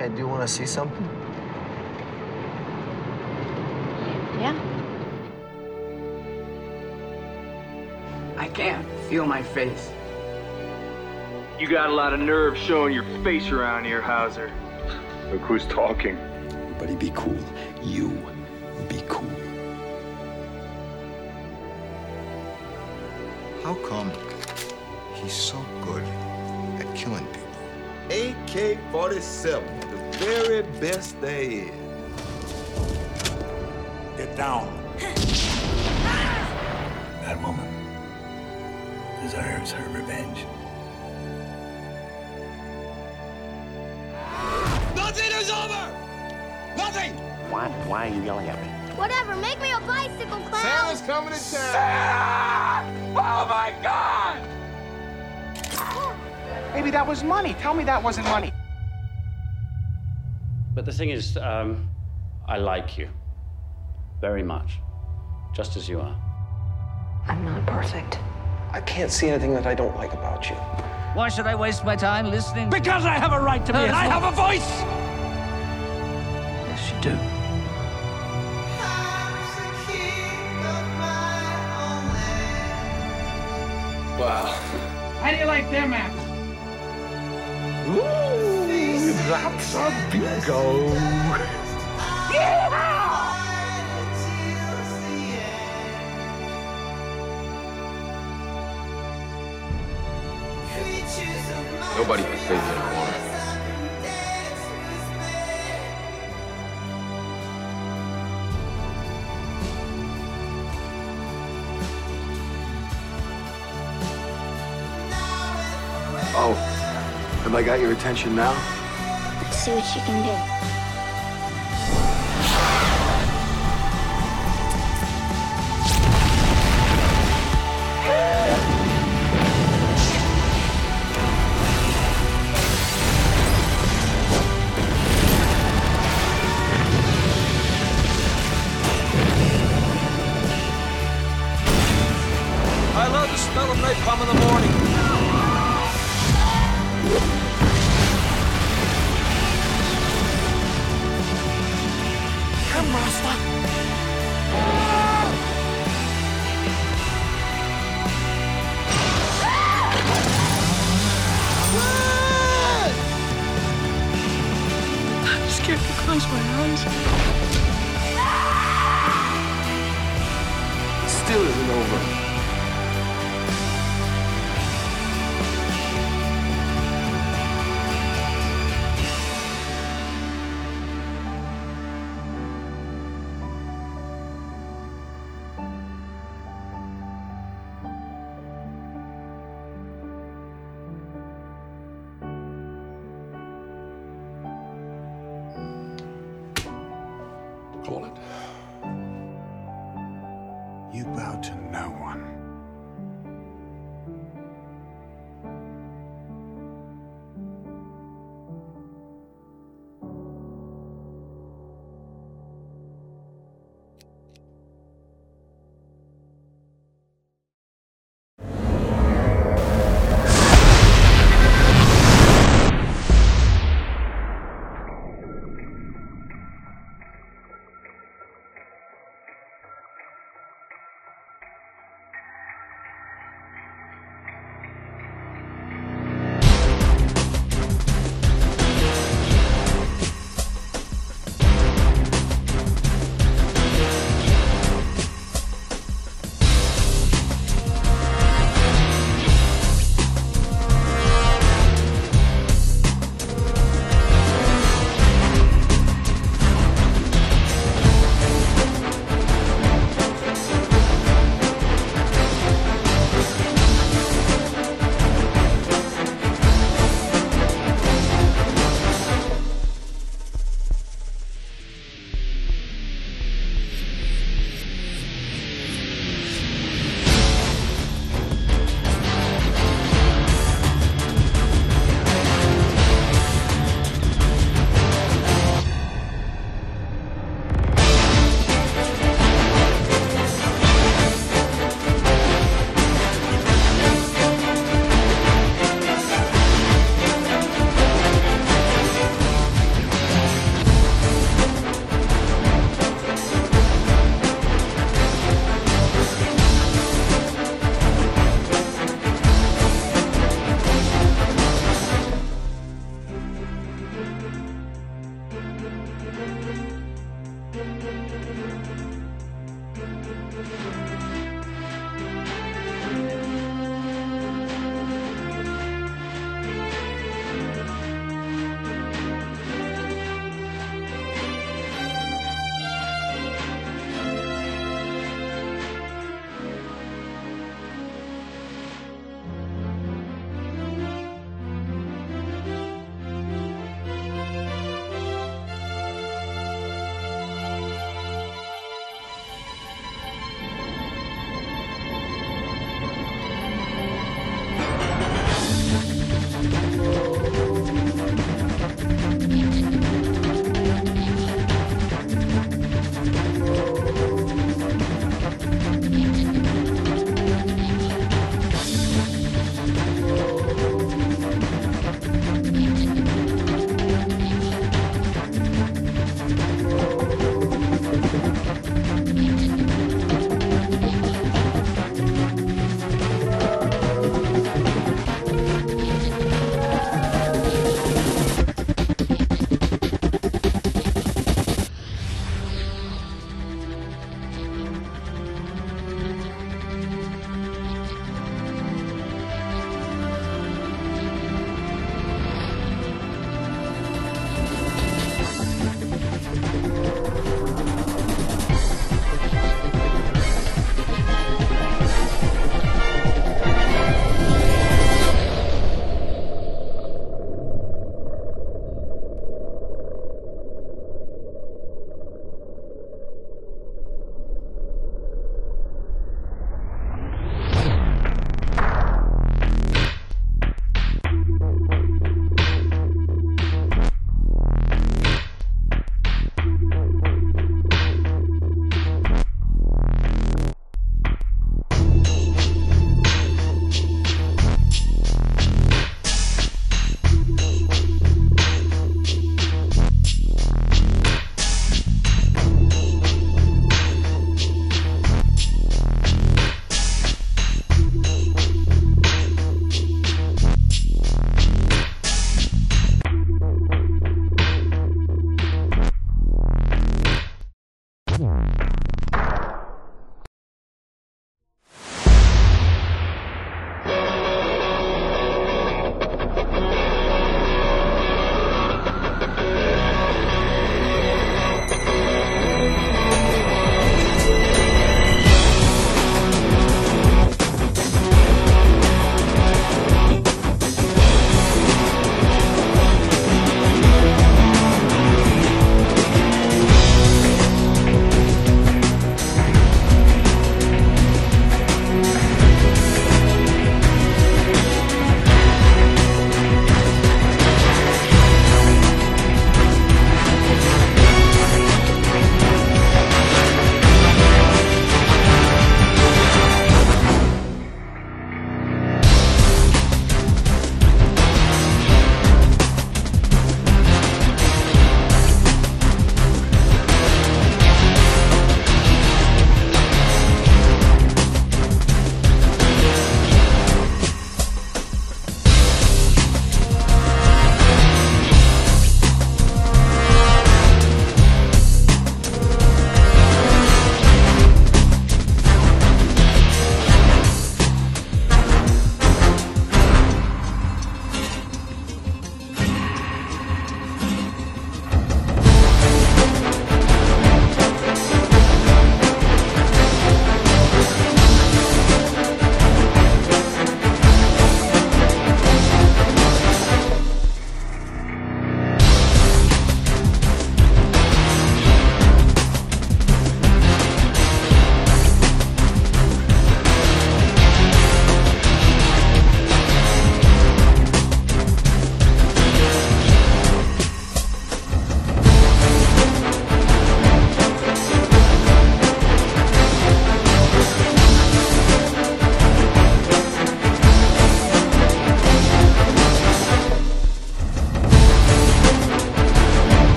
Hey, do you want to see something? Yeah. I can't feel my face. You got a lot of nerve showing your face around here, Hauser. Look who's talking. Everybody be cool. You be cool. How come he's so good at killing people? AK-47, the very best there is. Get down. That woman deserves her revenge. Nothing is over! Nothing! Why, why are you yelling at me? Whatever, make me a bicycle clown. Santa's coming to town! Oh my God! Maybe that was money. Tell me that wasn't money. But the thing is, um, I like you very much, just as you are. I'm not perfect. I can't see anything that I don't like about you. Why should I waste my time listening? Because I have a right to be. And I have a voice. Yes, you do. Wow. How do you like them apples? Ooh, that's a bingo. Nobody can save you anymore. Oh, have I got your attention now? See what you can do.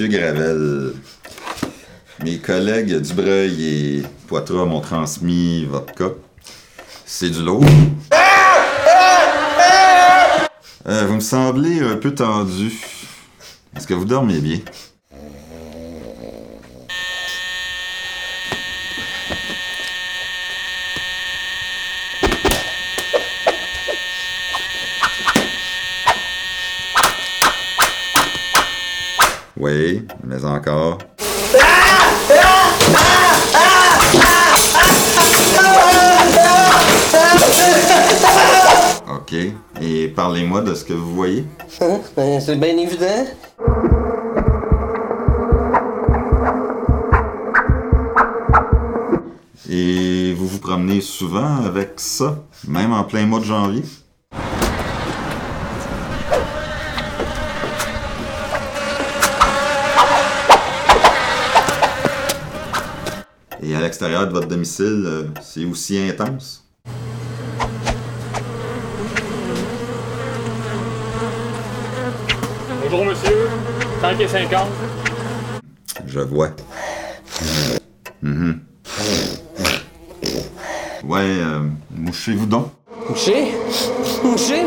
Monsieur Gravel. Mes collègues Dubreuil et Poitras m'ont transmis votre cas. C'est du lourd. Euh, vous me semblez un peu tendu. Est-ce que vous dormez bien? Oui, mais encore. Ok. Et parlez-moi de ce que vous voyez. Hein? Ben, c'est bien évident. Et vous vous promenez souvent avec ça, même en plein mois de janvier? Et à l'extérieur de votre domicile, euh, c'est aussi intense? Bonjour monsieur, 5 et 50. Je vois. Mhm. Ouais, euh, mouchez-vous donc. Mouché? Mouché?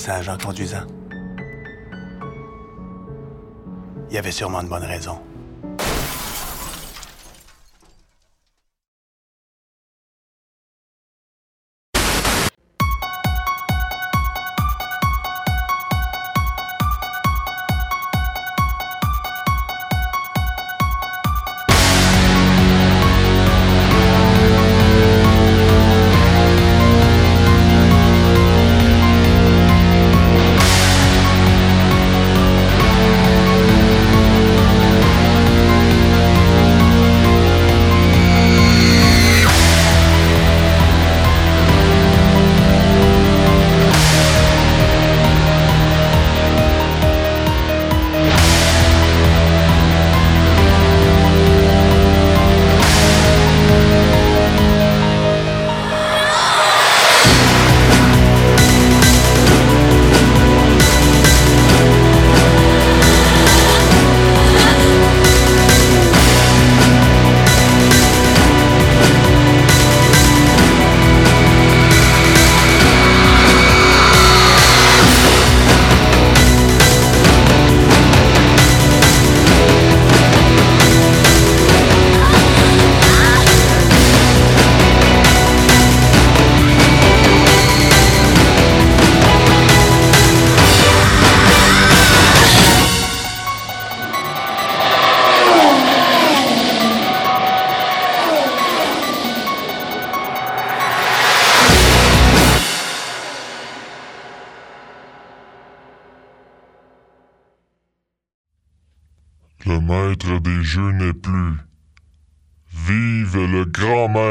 Messages en conduisant. Il y avait sûrement de bonnes raisons.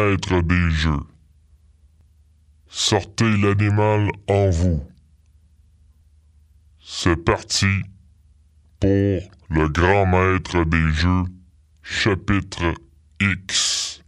Maître des jeux. Sortez l'animal en vous. C'est parti pour le grand maître des jeux, chapitre X.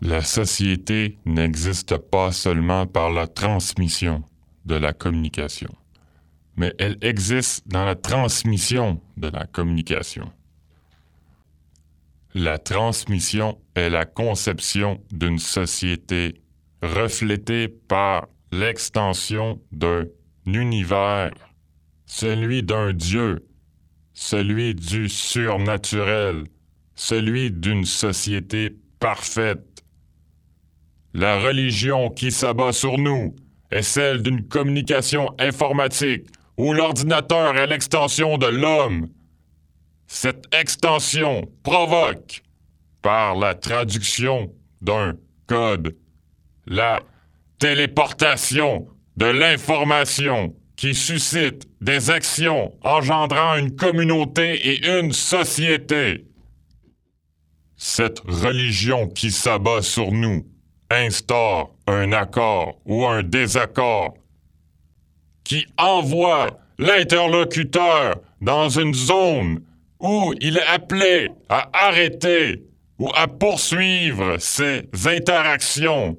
La société n'existe pas seulement par la transmission de la communication, mais elle existe dans la transmission de la communication. La transmission est la conception d'une société reflétée par l'extension d'un univers, celui d'un Dieu, celui du surnaturel, celui d'une société parfaite. La religion qui s'abat sur nous est celle d'une communication informatique où l'ordinateur est l'extension de l'homme. Cette extension provoque, par la traduction d'un code, la téléportation de l'information qui suscite des actions engendrant une communauté et une société. Cette religion qui s'abat sur nous instaure un accord ou un désaccord qui envoie l'interlocuteur dans une zone où il est appelé à arrêter ou à poursuivre ses interactions.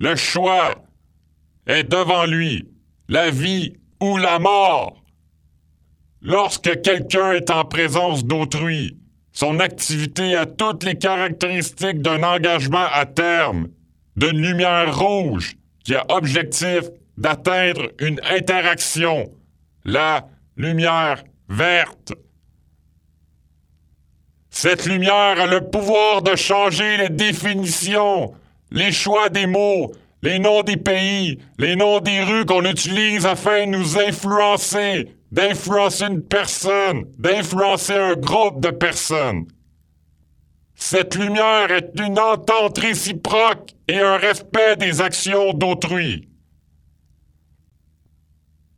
Le choix est devant lui, la vie ou la mort. Lorsque quelqu'un est en présence d'autrui, son activité a toutes les caractéristiques d'un engagement à terme, d'une lumière rouge qui a objectif d'atteindre une interaction, la lumière verte. Cette lumière a le pouvoir de changer les définitions, les choix des mots, les noms des pays, les noms des rues qu'on utilise afin de nous influencer, d'influencer une personne, d'influencer un groupe de personnes. Cette lumière est une entente réciproque et un respect des actions d'autrui.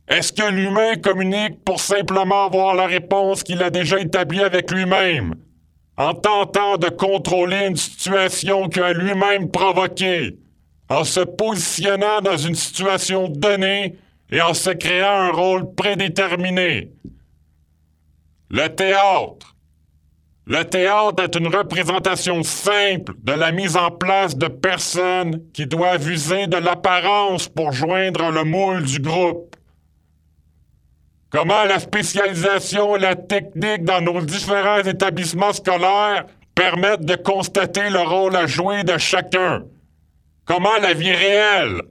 Est-ce que l'humain communique pour simplement avoir la réponse qu'il a déjà établie avec lui-même, en tentant de contrôler une situation qu'il a lui-même provoquée, en se positionnant dans une situation donnée et en se créant un rôle prédéterminé? Le théâtre. Le théâtre est une représentation simple de la mise en place de personnes qui doivent user de l'apparence pour joindre le moule du groupe. Comment la spécialisation et la technique dans nos différents établissements scolaires permettent de constater le rôle à jouer de chacun. Comment la vie réelle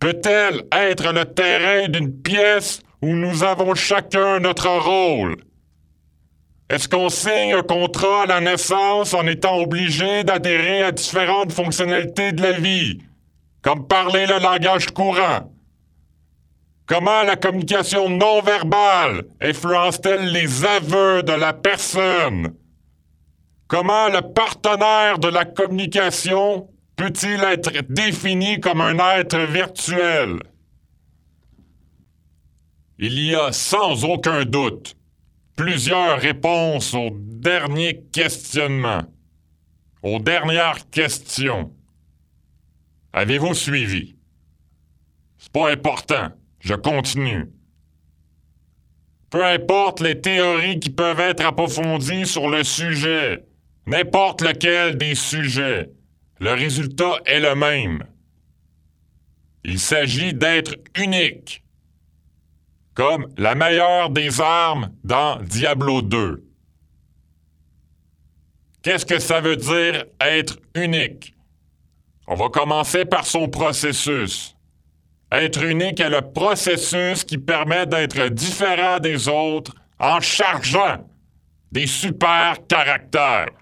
peut-elle être le terrain d'une pièce où nous avons chacun notre rôle? Est-ce qu'on signe un contrat à la naissance en étant obligé d'adhérer à différentes fonctionnalités de la vie, comme parler le langage courant? Comment la communication non verbale influence-t-elle les aveux de la personne? Comment le partenaire de la communication peut-il être défini comme un être virtuel? Il y a sans aucun doute plusieurs réponses au dernier questionnement, aux dernières questions. Avez-vous suivi? C'est pas important. Je continue. Peu importe les théories qui peuvent être approfondies sur le sujet, n'importe lequel des sujets, le résultat est le même. Il s'agit d'être unique, comme la meilleure des armes dans Diablo 2. Qu'est-ce que ça veut dire être unique? On va commencer par son processus. Être unique est le processus qui permet d'être différent des autres en chargeant des super caractères.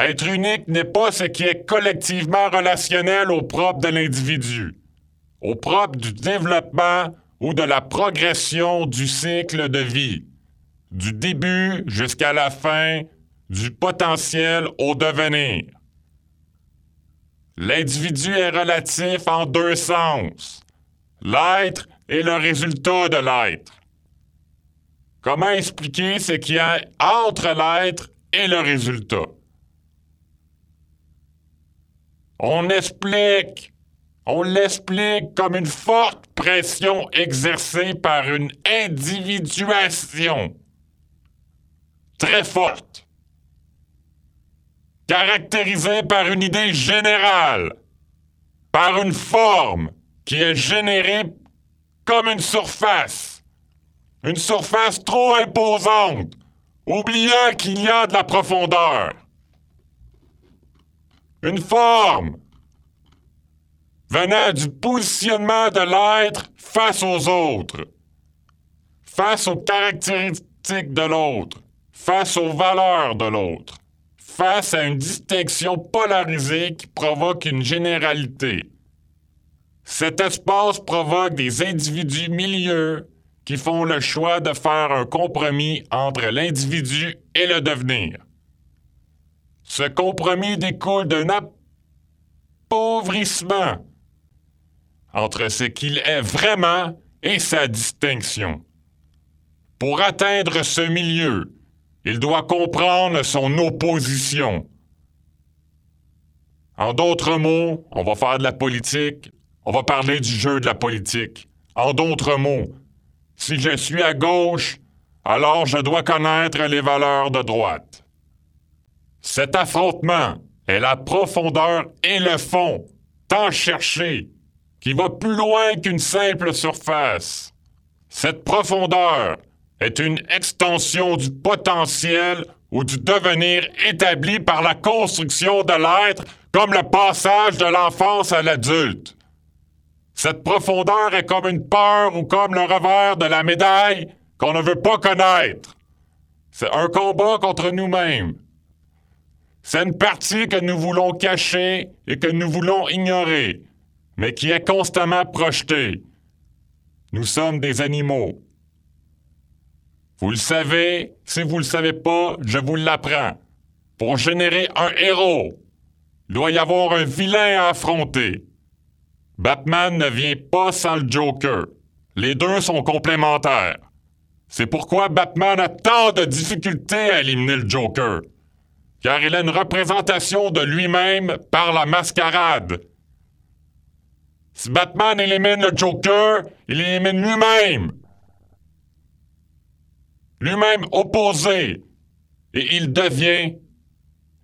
Être unique n'est pas ce qui est collectivement relationnel au propre de l'individu, au propre du développement ou de la progression du cycle de vie, du début jusqu'à la fin, du potentiel au devenir. L'individu est relatif en deux sens. L'être est le résultat de l'être. Comment expliquer ce qu'il y a entre l'être et le résultat? On explique, on l'explique comme une forte pression exercée par une individuation. Très forte. Caractérisé par une idée générale, par une forme qui est générée comme une surface, une surface trop imposante, oubliant qu'il y a de la profondeur. Une forme venant du positionnement de l'être face aux autres, face aux caractéristiques de l'autre, face aux valeurs de l'autre, face à une distinction polarisée qui provoque une généralité. Cet espace provoque des individus milieux qui font le choix de faire un compromis entre l'individu et le devenir. Ce compromis découle d'un appauvrissement entre ce qu'il est vraiment et sa distinction. Pour atteindre ce milieu, il doit comprendre son opposition. En d'autres mots, on va faire de la politique, on va parler du jeu de la politique. En d'autres mots, si je suis à gauche, alors je dois connaître les valeurs de droite. Cet affrontement est la profondeur et le fond, tant cherché, qui va plus loin qu'une simple surface. Cette profondeur est une extension du potentiel ou du devenir établi par la construction de l'être comme le passage de l'enfance à l'adulte. Cette profondeur est comme une peur ou comme le revers de la médaille qu'on ne veut pas connaître. C'est un combat contre nous-mêmes. C'est une partie que nous voulons cacher et que nous voulons ignorer, mais qui est constamment projetée. Nous sommes des animaux. Vous le savez, si vous le savez pas, je vous l'apprends. Pour générer un héros, il doit y avoir un vilain à affronter. Batman ne vient pas sans le Joker. Les deux sont complémentaires. C'est pourquoi Batman a tant de difficultés à éliminer le Joker. Car il a une représentation de lui-même par la mascarade. Si Batman élimine le Joker, il élimine lui-même. Lui-même opposé. Et il devient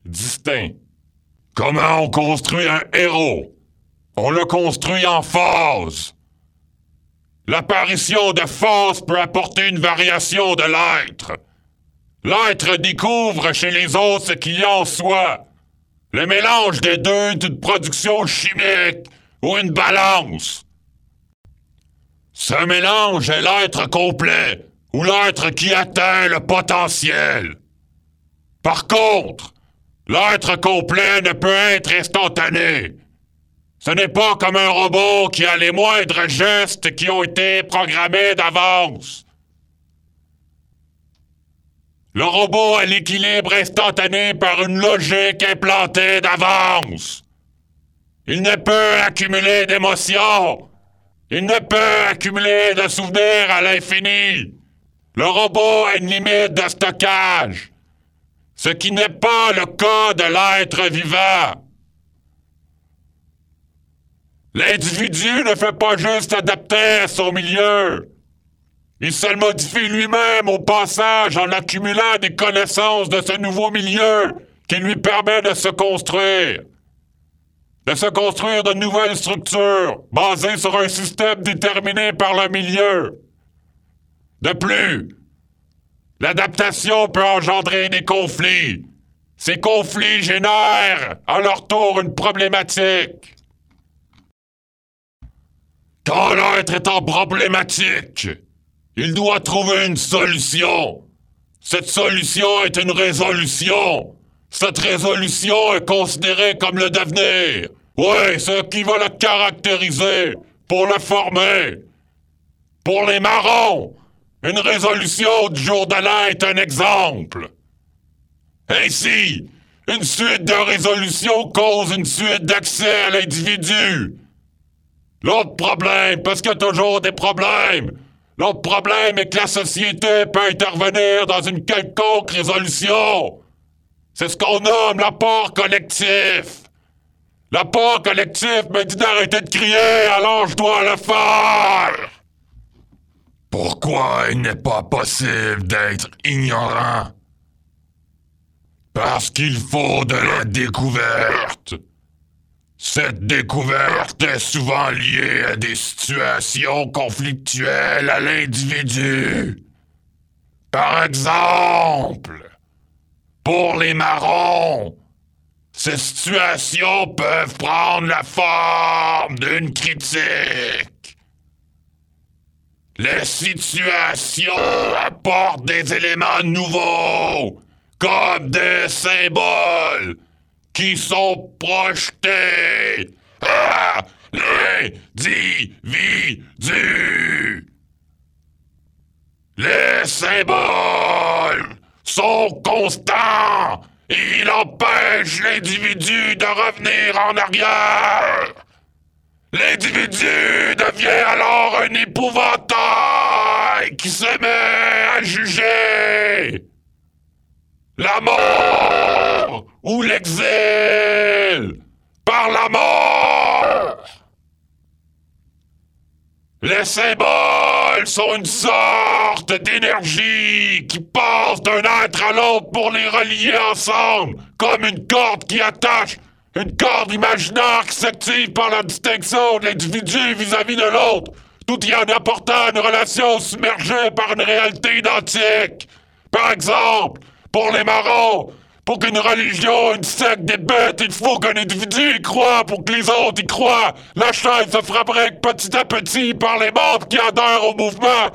distinct. Comment on construit un héros? On le construit en phase. L'apparition de phase peut apporter une variation de l'être. L'être découvre chez les autres ce qu'il y a en soi. Le mélange des deux est une production chimique ou une balance. Ce mélange est l'être complet ou l'être qui atteint le potentiel. Par contre, l'être complet ne peut être instantané. Ce n'est pas comme un robot qui a les moindres gestes qui ont été programmés d'avance. Le robot a l'équilibre instantané par une logique implantée d'avance. Il ne peut accumuler d'émotions. Il ne peut accumuler de souvenirs à l'infini. Le robot a une limite de stockage. Ce qui n'est pas le cas de l'être vivant. L'individu ne fait pas juste adapter à son milieu. Il se modifie lui-même au passage en accumulant des connaissances de ce nouveau milieu qui lui permet de se construire. De se construire de nouvelles structures basées sur un système déterminé par le milieu. De plus, l'adaptation peut engendrer des conflits. Ces conflits génèrent à leur tour une problématique. Quand l'être est en problématique, il doit trouver une solution. Cette solution est une résolution. Cette résolution est considérée comme le devenir. Oui, ce qui va le caractériser, pour le former. Pour les marrons, une résolution du jour de est un exemple. Ainsi, une suite de résolutions cause une suite d'accès à l'individu. L'autre problème, parce qu'il y a toujours des problèmes. L'autre problème est que la société peut intervenir dans une quelconque résolution. C'est ce qu'on nomme l'apport collectif. L'apport collectif me dit d'arrêter de crier, alors je dois le faire. Pourquoi il n'est pas possible d'être ignorant? Parce qu'il faut de la découverte. Cette découverte est souvent liée à des situations conflictuelles à l'individu. Par exemple, pour les marrons, ces situations peuvent prendre la forme d'une critique. Les situations apportent des éléments nouveaux, comme des symboles, qui sont projetés à l'individu. Les symboles sont constants il empêche l'individu de revenir en arrière. L'individu devient alors un épouvantail qui se met à juger. La mort ou l'exil par la mort. Les symboles sont une sorte d'énergie qui passe d'un être à l'autre pour les relier ensemble, comme une corde qui attache, une corde imaginaire qui s'active par la distinction de l'individu vis-à-vis de l'autre, tout y en apportant une relation submergée par une réalité identique. Par exemple, pour les marrons, pour qu'une religion, une secte débute, il faut qu'un individu y croit pour que les autres y croient. La chaîne se fabrique petit à petit par les membres qui adhèrent au mouvement.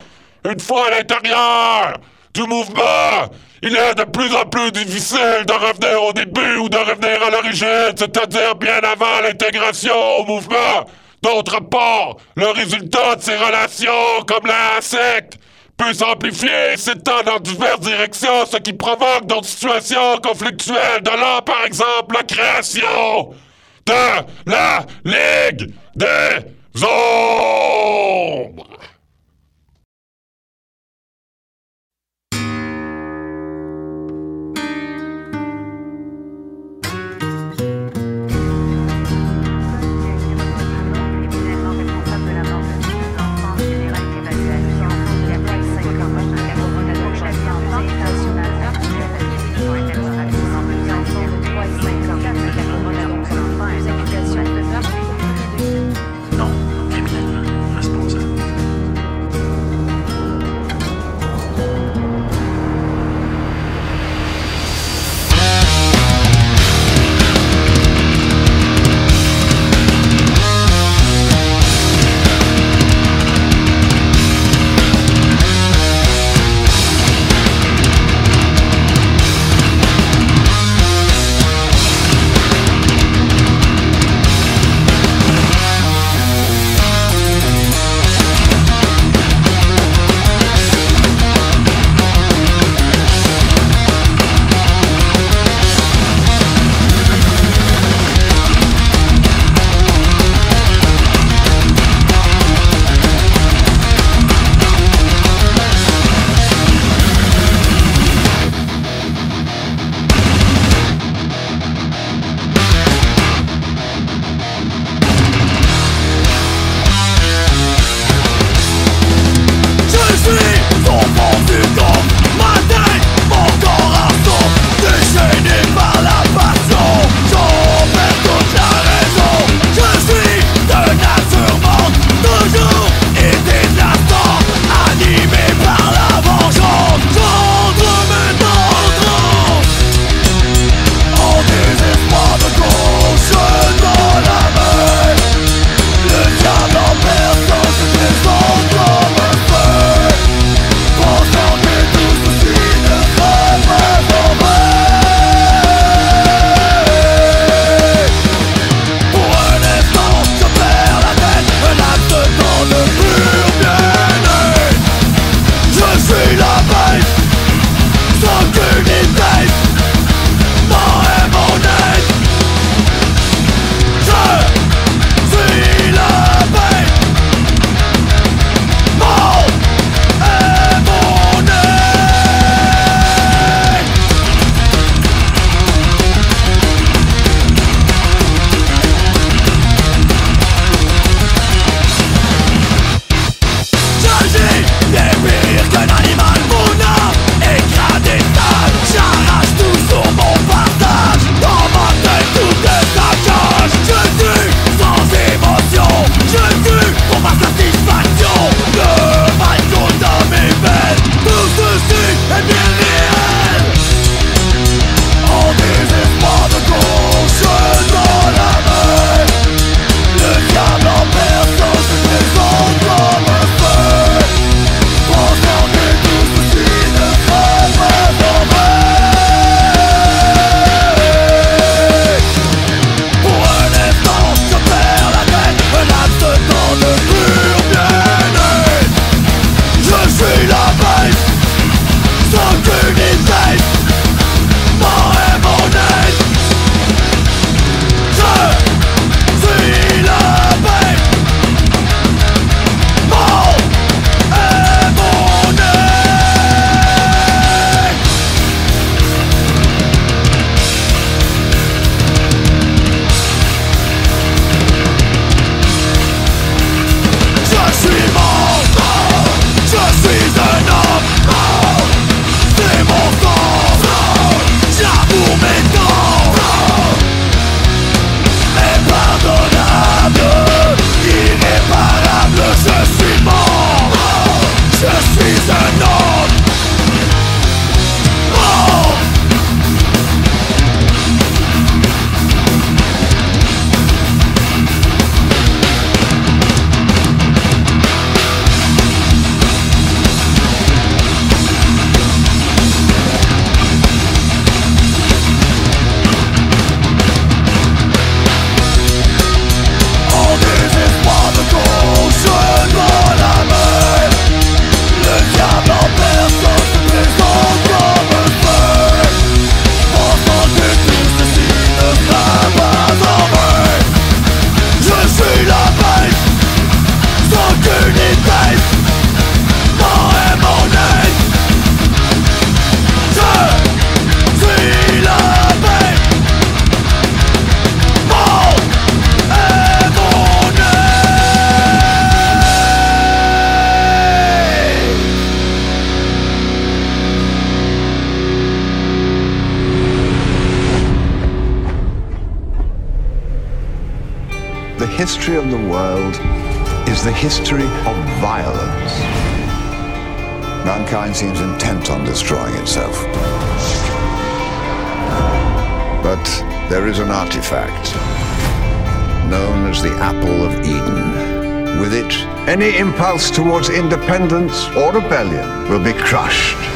Une fois à l'intérieur du mouvement, il est de plus en plus difficile de revenir au début ou de revenir à l'origine, c'est-à-dire bien avant l'intégration au mouvement. D'autre part, le résultat de ces relations, comme la secte, peut s'amplifier, s'étend dans diverses directions, ce qui provoque d'autres situations conflictuelles, de là, par exemple, la création de la Ligue des Ombres. History of violence. Mankind seems intent on destroying itself. But there is an artifact known as the Apple of Eden. With it, any impulse towards independence or rebellion will be crushed.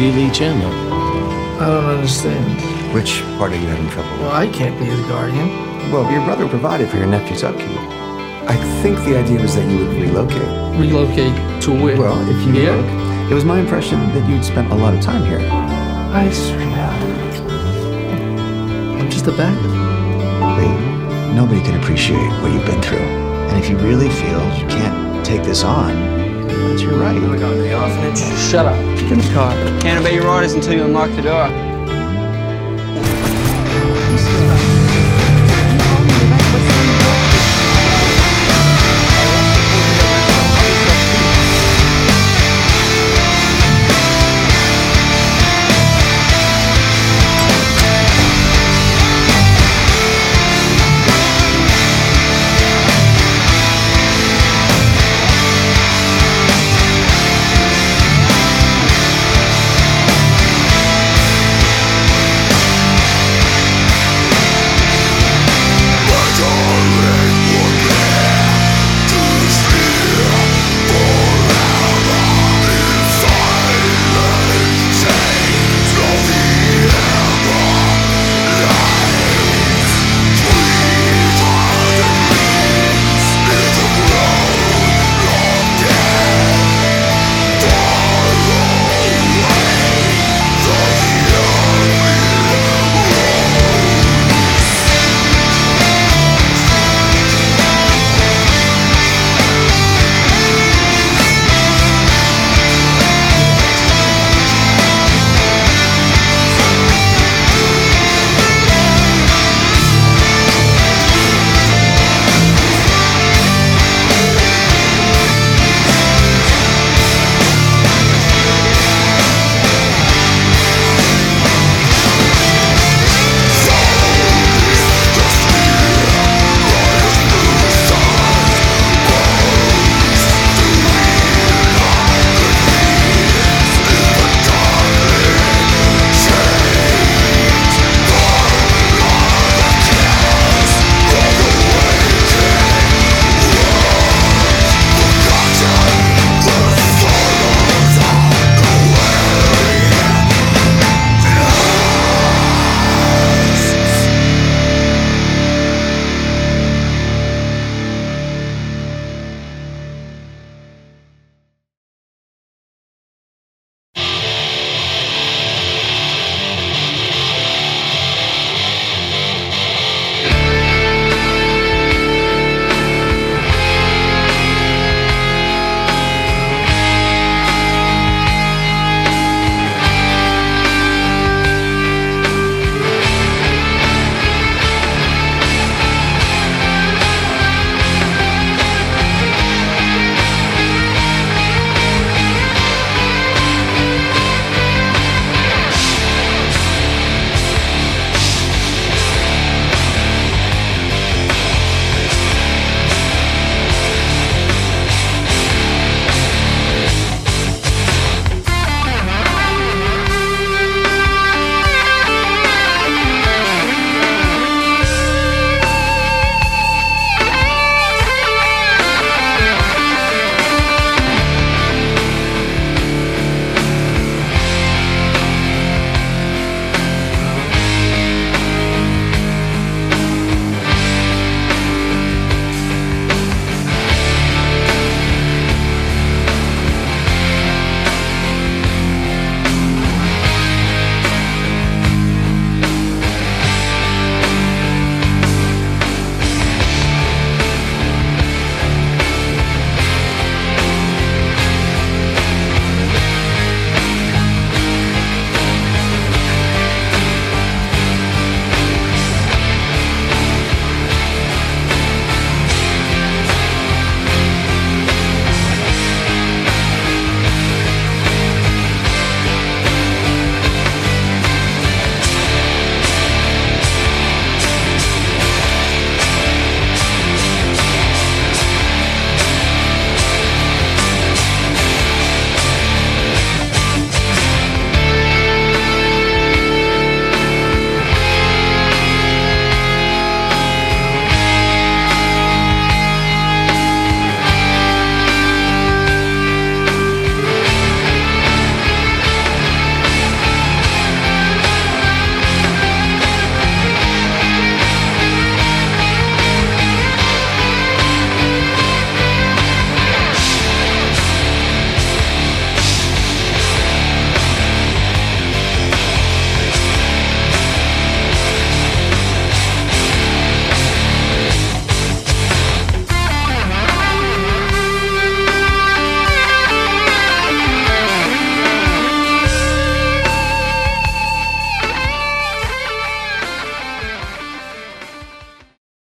So that's Li Li Chen, huh? I don't understand. Which part are you having trouble with? Well, I can't be his guardian. Well, your brother provided for your nephew's upkeep. I think the idea was that you would relocate. Relocate to where? Well, if you Here? look, it was my impression that you'd spent a lot of time here. I swear. I'm just a beggar. Lee, nobody can appreciate what you've been through. And if you really feel you can't take this on, that's your right. Oh the orphanage. Shut up. Get in the car. Can't obey your orders until you unlock the door.